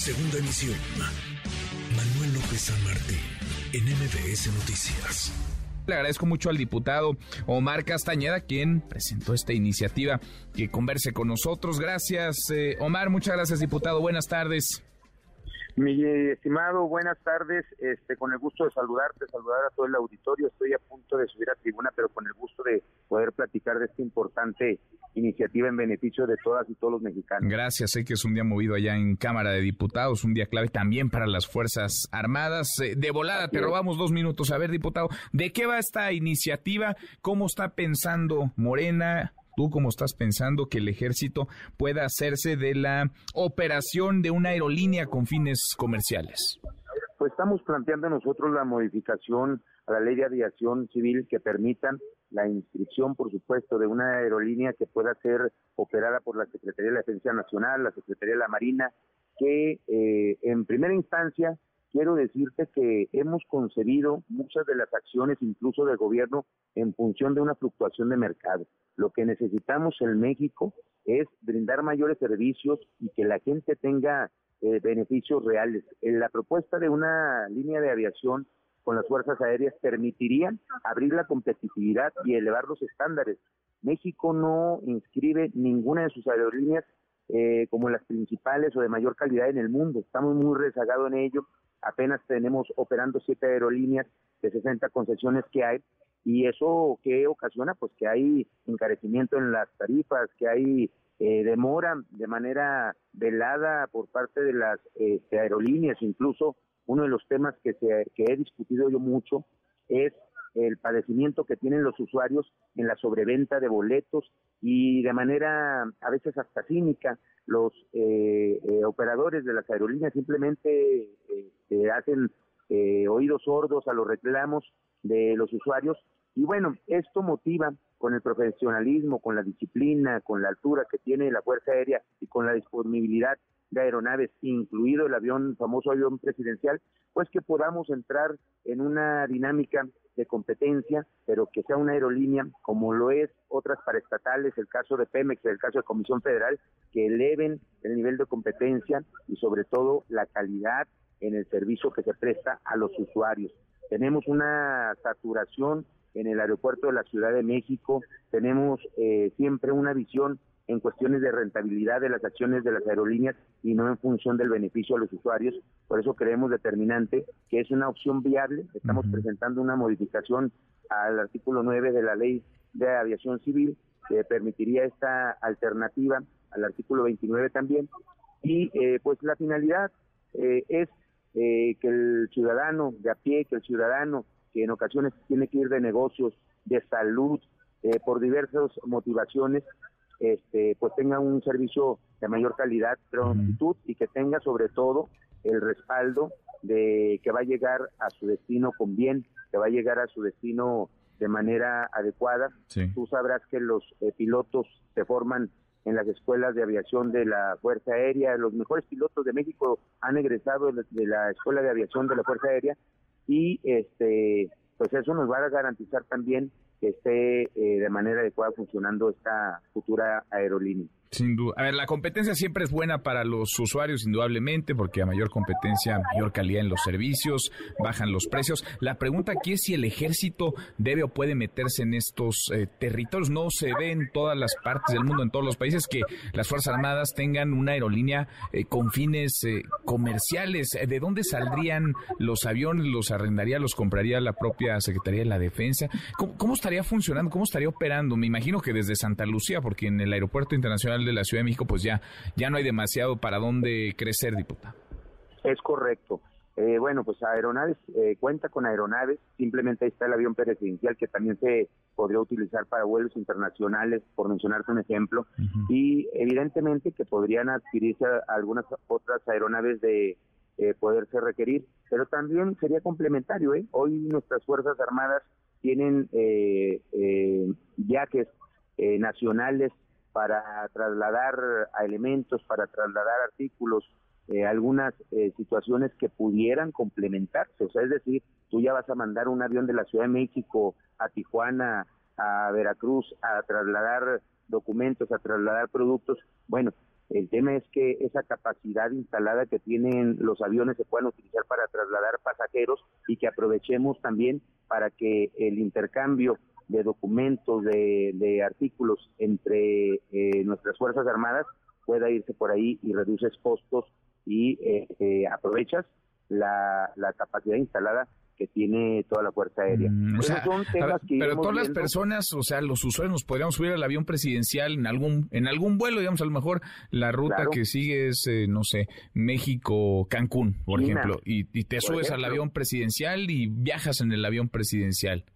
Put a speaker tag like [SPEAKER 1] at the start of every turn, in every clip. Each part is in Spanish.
[SPEAKER 1] Segunda emisión. Manuel López San Martín, en MBS Noticias.
[SPEAKER 2] Le agradezco mucho al diputado Omar Castañeda, quien presentó esta iniciativa que converse con nosotros. Gracias, eh, Omar. Muchas gracias, diputado. Buenas tardes.
[SPEAKER 3] Mi estimado, buenas tardes. Este, con el gusto de saludarte, saludar a todo el auditorio. Estoy a punto de subir a tribuna, pero con el gusto de poder platicar de esta importante iniciativa en beneficio de todas y todos los mexicanos.
[SPEAKER 2] Gracias, sé que es un día movido allá en Cámara de Diputados, un día clave también para las Fuerzas Armadas. Eh, de volada, te robamos dos minutos. A ver, diputado, ¿de qué va esta iniciativa? ¿Cómo está pensando Morena? ¿Tú cómo estás pensando que el ejército pueda hacerse de la operación de una aerolínea con fines comerciales?
[SPEAKER 3] Pues estamos planteando nosotros la modificación a la ley de aviación civil que permitan la inscripción, por supuesto, de una aerolínea que pueda ser operada por la Secretaría de la Defensa Nacional, la Secretaría de la Marina, que eh, en primera instancia quiero decirte que hemos concebido muchas de las acciones, incluso del gobierno, en función de una fluctuación de mercado. Lo que necesitamos en México es brindar mayores servicios y que la gente tenga eh, beneficios reales. En la propuesta de una línea de aviación con las fuerzas aéreas permitiría abrir la competitividad y elevar los estándares. México no inscribe ninguna de sus aerolíneas eh, como las principales o de mayor calidad en el mundo. Estamos muy rezagados en ello. Apenas tenemos operando siete aerolíneas de 60 concesiones que hay y eso que ocasiona pues que hay encarecimiento en las tarifas, que hay eh, demora de manera velada por parte de las este, aerolíneas, incluso uno de los temas que, se, que he discutido yo mucho es el padecimiento que tienen los usuarios en la sobreventa de boletos y de manera a veces hasta cínica los eh, eh, operadores de las aerolíneas simplemente eh, hacen oídos sordos a los reclamos de los usuarios. Y bueno, esto motiva con el profesionalismo, con la disciplina, con la altura que tiene la Fuerza Aérea y con la disponibilidad de aeronaves, incluido el avión, famoso avión presidencial, pues que podamos entrar en una dinámica de competencia, pero que sea una aerolínea como lo es otras paraestatales, el caso de Pemex, el caso de Comisión Federal, que eleven el nivel de competencia y sobre todo la calidad en el servicio que se presta a los usuarios. Tenemos una saturación en el aeropuerto de la Ciudad de México, tenemos eh, siempre una visión en cuestiones de rentabilidad de las acciones de las aerolíneas y no en función del beneficio a los usuarios. Por eso creemos determinante que es una opción viable. Estamos presentando una modificación al artículo 9 de la Ley de Aviación Civil que permitiría esta alternativa al artículo 29 también. Y eh, pues la finalidad eh, es eh, que el ciudadano de a pie, que el ciudadano que en ocasiones tiene que ir de negocios, de salud, por diversas motivaciones, este, pues tenga un servicio de mayor calidad, prontitud y que tenga sobre todo el respaldo de que va a llegar a su destino con bien, que va a llegar a su destino de manera adecuada. Tú sabrás que los eh, pilotos se forman en las escuelas de aviación de la Fuerza Aérea. Los mejores pilotos de México han egresado de la Escuela de Aviación de la Fuerza Aérea y este pues eso nos va a garantizar también que esté eh, de manera adecuada funcionando esta futura aerolínea.
[SPEAKER 2] Sin duda. A ver, la competencia siempre es buena para los usuarios, indudablemente, porque a mayor competencia, mayor calidad en los servicios, bajan los precios. La pregunta aquí es si el ejército debe o puede meterse en estos eh, territorios. No se ve en todas las partes del mundo, en todos los países, que las Fuerzas Armadas tengan una aerolínea eh, con fines eh, comerciales. ¿De dónde saldrían los aviones? ¿Los arrendaría, los compraría la propia Secretaría de la Defensa? ¿Cómo, cómo estaría funcionando? ¿Cómo estaría operando? Me imagino que desde Santa Lucía, porque en el Aeropuerto Internacional de la Ciudad de México, pues ya, ya no hay demasiado para dónde crecer, diputado.
[SPEAKER 3] Es correcto. Eh, bueno, pues aeronaves, eh, cuenta con aeronaves, simplemente ahí está el avión presidencial que también se podría utilizar para vuelos internacionales, por mencionarte un ejemplo, y evidentemente que podrían adquirirse algunas otras aeronaves de eh, poderse requerir, pero también sería complementario. ¿eh? Hoy nuestras Fuerzas Armadas tienen eh, viajes nacionales para trasladar a elementos, para trasladar artículos, eh, algunas eh, situaciones que pudieran complementarse. O sea, es decir, tú ya vas a mandar un avión de la Ciudad de México a Tijuana, a Veracruz, a trasladar documentos, a trasladar productos. Bueno, El tema es que esa capacidad instalada que tienen los aviones se puedan utilizar para trasladar pasajeros y que aprovechemos también para que el intercambio de documentos, de, artículos entre eh, nuestras Fuerzas Armadas pueda irse por ahí y reduces costos y eh, eh, aprovechas la, la capacidad instalada que tiene toda la Fuerza Aérea.
[SPEAKER 2] Mm, pero todas las personas, o sea, los usuarios nos podríamos subir al avión presidencial en algún en algún vuelo, digamos, a lo mejor la ruta que sigue es, eh, no sé, México-Cancún, por ejemplo, y, te subes al avión presidencial y viajas en el avión presidencial.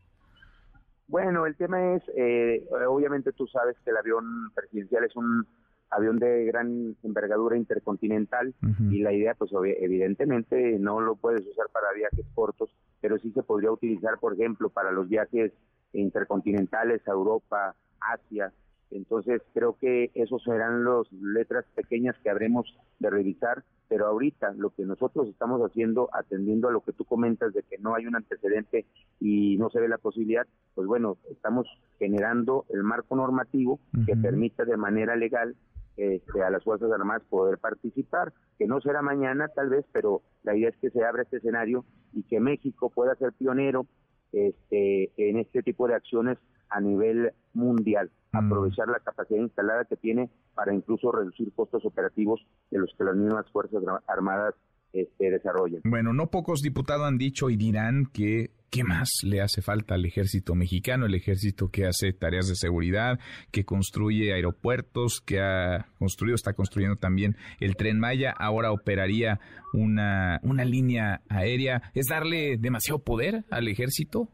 [SPEAKER 3] Bueno, el tema es, eh, obviamente tú sabes que el avión presidencial es un avión de gran envergadura intercontinental y la idea pues evidentemente no lo puedes usar para viajes cortos, pero sí se podría utilizar por ejemplo para los viajes intercontinentales a Europa, Asia. Entonces creo que esos serán las letras pequeñas que habremos de revisar, pero ahorita lo que nosotros estamos haciendo, atendiendo a lo que tú comentas de que no hay un antecedente y no se ve la posibilidad, pues bueno, estamos generando el marco normativo que permita de manera legal este, a las Fuerzas Armadas poder participar, que no será mañana tal vez, pero la idea es que se abra este escenario y que México pueda ser pionero este, en este tipo de acciones a nivel mundial. Aprovechar la capacidad instalada que tiene para incluso reducir costos operativos de los que las mismas Fuerzas Armadas este, desarrollan.
[SPEAKER 2] Bueno, no pocos diputados han dicho y dirán que ¿Qué más le hace falta al ejército mexicano? El ejército que hace tareas de seguridad, que construye aeropuertos, que ha construido, está construyendo también el tren Maya, ahora operaría una, una línea aérea. ¿Es darle demasiado poder al ejército?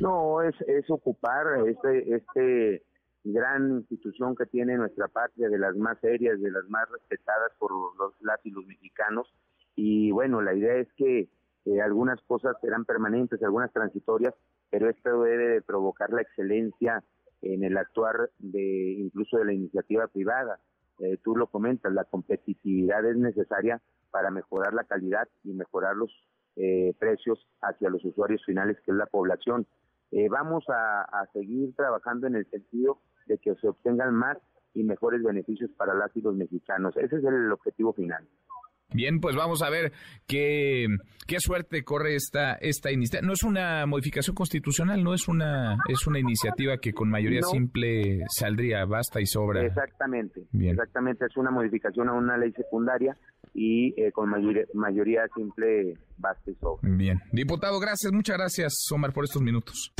[SPEAKER 3] No, es, es ocupar este, este gran institución que tiene nuestra patria, de las más serias, de las más respetadas por los, los mexicanos. Y bueno, la idea es que eh, algunas cosas serán permanentes, algunas transitorias, pero esto debe de provocar la excelencia en el actuar de incluso de la iniciativa privada. Eh, tú lo comentas, la competitividad es necesaria para mejorar la calidad y mejorar los eh, precios hacia los usuarios finales, que es la población. vamos a, a, seguir trabajando en el sentido de que se obtengan más y mejores beneficios para las y los mexicanos. Ese es el objetivo final.
[SPEAKER 2] Bien, pues vamos a ver qué, qué suerte corre esta, esta iniciativa. No es una modificación constitucional, no es una, es una iniciativa que con mayoría simple saldría, basta y sobra.
[SPEAKER 3] Exactamente, exactamente, es una modificación a una ley secundaria y eh, con mayoría, mayoría simple basta y sobra.
[SPEAKER 2] Bien, diputado, gracias, muchas gracias, Omar, por estos minutos.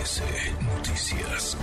[SPEAKER 1] Noticias.